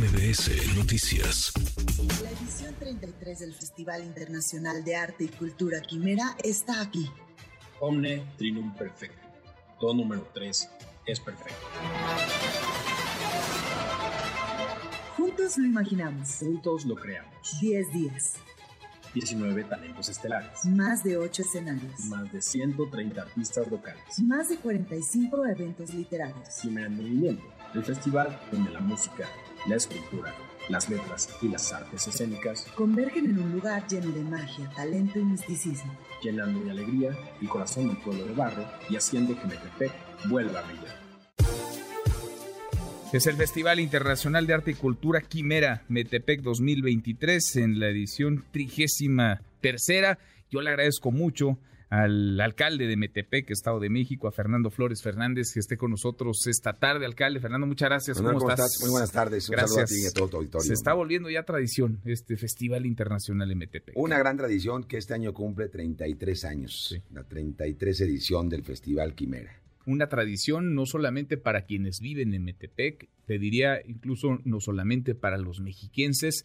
MBS Noticias. La edición 33 del Festival Internacional de Arte y Cultura Quimera está aquí. Omne Trinum Perfecto. Todo número 3 es perfecto. Juntos lo imaginamos. Juntos lo creamos. 10 días. 19 talentos estelares. Más de 8 escenarios. Más de 130 artistas locales. Más de 45 eventos literarios. Quimera en Movimiento. El festival donde la música, la escultura, las letras y las artes escénicas Convergen en un lugar lleno de magia, talento y misticismo. llenando de alegría el corazón del pueblo de barro y haciendo que Metepec vuelva a brillar. Es el Festival Internacional de Arte y Cultura Quimera Metepec 2023 en la edición trigésima tercera. Yo le agradezco mucho al alcalde de Metepec, Estado de México, a Fernando Flores Fernández, que esté con nosotros esta tarde. Alcalde, Fernando, muchas gracias. ¿Cómo, ¿cómo estás? estás? Muy buenas tardes. Un Gracias. saludo a ti y a todo tu auditorio. Se está volviendo ya tradición este Festival Internacional de Metepec. Una gran tradición que este año cumple 33 años. Sí. La 33 edición del Festival Quimera. Una tradición no solamente para quienes viven en Metepec, te diría incluso no solamente para los mexiquenses,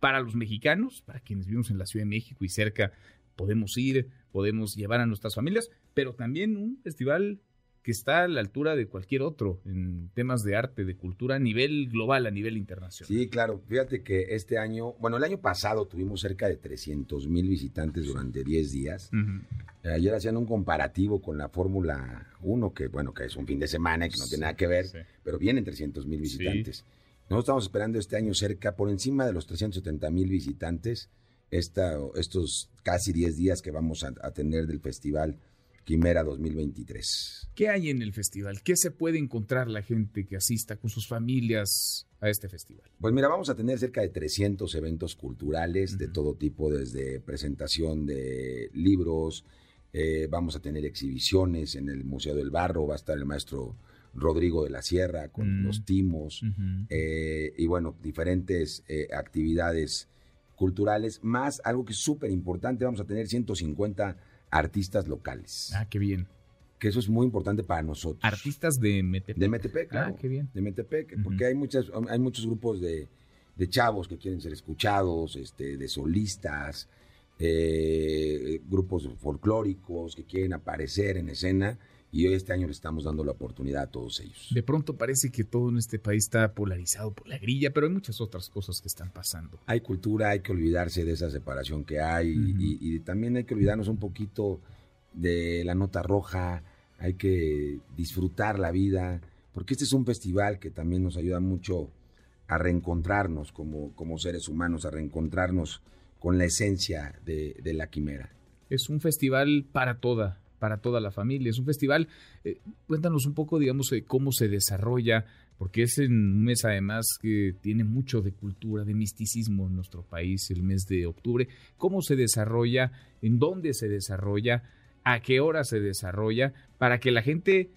para los mexicanos, para quienes vivimos en la Ciudad de México y cerca podemos ir, podemos llevar a nuestras familias, pero también un festival que está a la altura de cualquier otro en temas de arte, de cultura a nivel global, a nivel internacional. Sí, claro. Fíjate que este año, bueno, el año pasado tuvimos cerca de 300 mil visitantes durante 10 días. Ayer hacían un comparativo con la Fórmula 1, que bueno, que es un fin de semana y que no tiene nada que ver, Sí. pero vienen 300 mil visitantes. Nosotros estamos esperando este año cerca, por encima de los 370 mil visitantes, esta, estos casi 10 días que vamos a, a tener del Festival Quimera 2023. ¿Qué hay en el festival? ¿Qué se puede encontrar la gente que asista con sus familias a este festival? Pues mira, vamos a tener cerca de 300 eventos culturales de todo tipo, desde presentación de libros, eh, vamos a tener exhibiciones en el Museo del Barro, va a estar el maestro Rodrigo de la Sierra con Mm. los timos, eh, y bueno, diferentes eh, actividades culturales, más algo que es súper importante, vamos a tener 150 artistas locales, Ah, qué bien. que eso es muy importante para nosotros. Artistas de Metepec. De Metepec, claro. Ah, qué bien. de Metepec, porque hay muchas, hay muchos grupos de, de chavos que quieren ser escuchados, este, de solistas, eh, grupos folclóricos que quieren aparecer en escena, y hoy este año le estamos dando la oportunidad a todos ellos. De pronto parece que todo en este país está polarizado por la grilla, pero hay muchas otras cosas que están pasando. Hay cultura, hay que olvidarse de esa separación que hay, y- y también hay que olvidarnos un poquito de la nota roja, hay que disfrutar la vida, porque este es un festival que también nos ayuda mucho a reencontrarnos como, como seres humanos, a reencontrarnos con la esencia de, la quimera. Es un festival para toda, para toda la familia. Es un festival, eh, cuéntanos un poco, digamos, cómo se desarrolla, porque es un mes además que tiene mucho de cultura, de misticismo en nuestro país, el mes de octubre. ¿Cómo se desarrolla? ¿En dónde se desarrolla? ¿A qué hora se desarrolla? Para que la gente,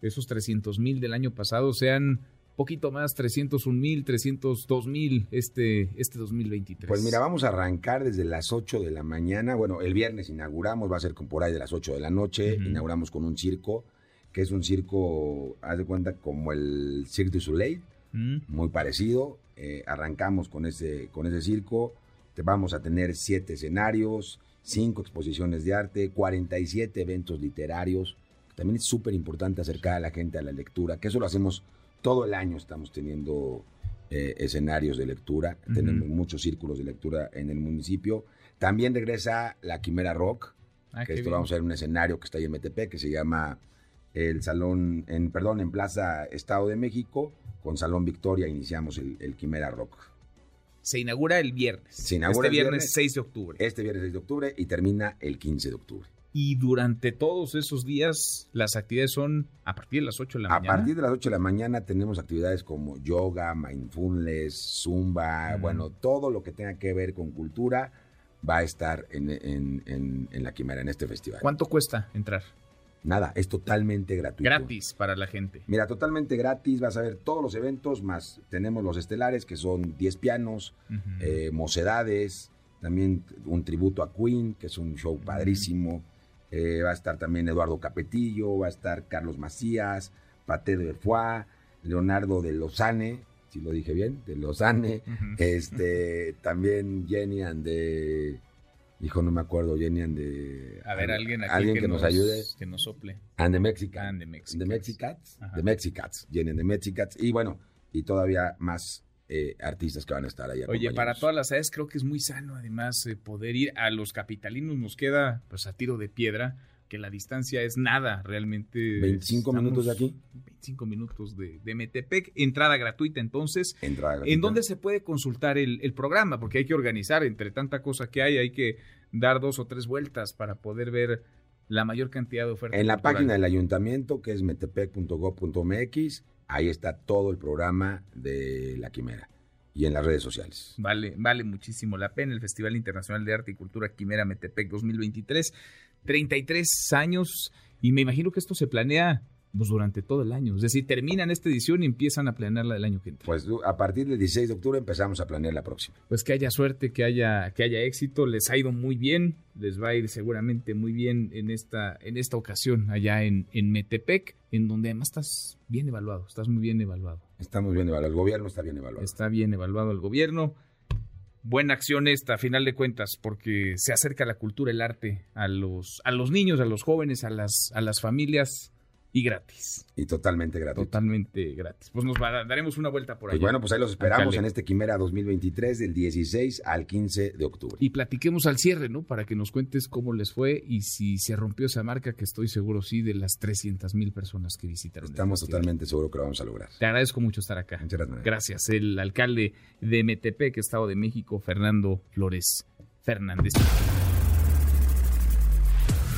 esos 300 mil del año pasado, sean poquito más, 301 mil, 302 mil este, este 2023. Pues mira, vamos a arrancar desde las 8 de la mañana. Bueno, el viernes inauguramos, va a ser con por ahí de las 8 de la noche. Inauguramos con un circo, que es un circo, haz de cuenta, como el Cirque du Soleil, Mm, muy parecido. Eh, arrancamos con ese, con ese circo. Te vamos a tener siete escenarios, cinco exposiciones de arte, 47 eventos literarios. También es súper importante acercar a la gente a la lectura, que eso lo hacemos todo el año. Estamos teniendo eh, escenarios de lectura, tenemos muchos círculos de lectura en el municipio. También regresa la Quimera Rock, ah, que esto bien. vamos a ver en un escenario que está ahí en Metepec, que se llama el Salón, en, perdón, en Plaza Estado de México, con Salón Victoria iniciamos el, el Quimera Rock. Se inaugura el viernes. Se inaugura este el viernes, viernes. 6 de octubre. Este viernes 6 de octubre y termina el 15 de octubre. Y durante todos esos días, las actividades son a partir de las 8 de la A mañana. partir de las 8 de la mañana tenemos actividades como yoga, mindfulness, zumba, bueno, todo lo que tenga que ver con cultura va a estar en, en- en- en la Quimera, en este festival. ¿Cuánto cuesta entrar? Nada, es totalmente gratuito. Gratis para la gente. Mira, totalmente gratis, vas a ver todos los eventos, más tenemos los estelares, que son 10 pianos, eh, mocedades, también un tributo a Queen, que es un show padrísimo. Eh, va a estar también Eduardo Capetillo, va a estar Carlos Macías, Paté de Foix, Leonardo de Lozane, si lo dije bien, de Lozane, este, también Jenny and de, hijo, no me acuerdo, Jenny and de... A ver, alguien aquí alguien que, nos, ayude. Que nos sople. And the Mexicans. And the Mexicats. The Mexicats. Jenny and the Mexicats. Y bueno, y todavía más eh, artistas que van a estar ahí. Oye, para todas las edades creo que es muy sano además eh, poder ir a los capitalinos. Nos queda pues a tiro de piedra, que la distancia es nada realmente. 25 minutos de aquí. 25 minutos de, de Metepec, entrada gratuita entonces. Entrada ¿En gratuita. dónde se puede consultar el, el programa? Porque hay que organizar, entre tanta cosa que hay, hay que dar dos o tres vueltas para poder ver la mayor cantidad de ofertas. En la culturales. página del ayuntamiento, que es metepec.gov.mx, ahí está todo el programa de La Quimera. Y en las redes sociales. Vale, vale muchísimo la pena el Festival Internacional de Arte y Cultura Quimera Metepec 2023. 33 años y me imagino que esto se planea pues, durante todo el año. Es decir, terminan esta edición y empiezan a planearla del año que entra. Pues a partir del 16 de octubre empezamos a planear la próxima. Pues que haya suerte, que haya, que haya éxito. Les ha ido muy bien, les va a ir seguramente muy bien en esta, en esta ocasión allá en, en Metepec, en donde además estás bien evaluado, estás muy bien evaluado. Estamos bien evaluados. El gobierno está bien evaluado. Está bien evaluado el gobierno. Buena acción esta, a final de cuentas, porque se acerca la cultura, el arte a los, a los niños, a los jóvenes, a las, a las familias y gratis. Y totalmente gratuito. Totalmente gratis. Pues nos va- daremos una vuelta por Pues allá. bueno, pues ahí los esperamos en este Quimera 2023 del 16 al 15 de octubre. Y platiquemos al cierre, ¿no? Para que nos cuentes cómo les fue y si se rompió esa marca, que estoy seguro sí, de las 300 mil personas que visitaron. Estamos totalmente seguros que lo vamos a lograr. Te agradezco mucho estar acá. Muchas gracias. Gracias. El alcalde de Metepec, Estado de México, Fernando Flores Fernández.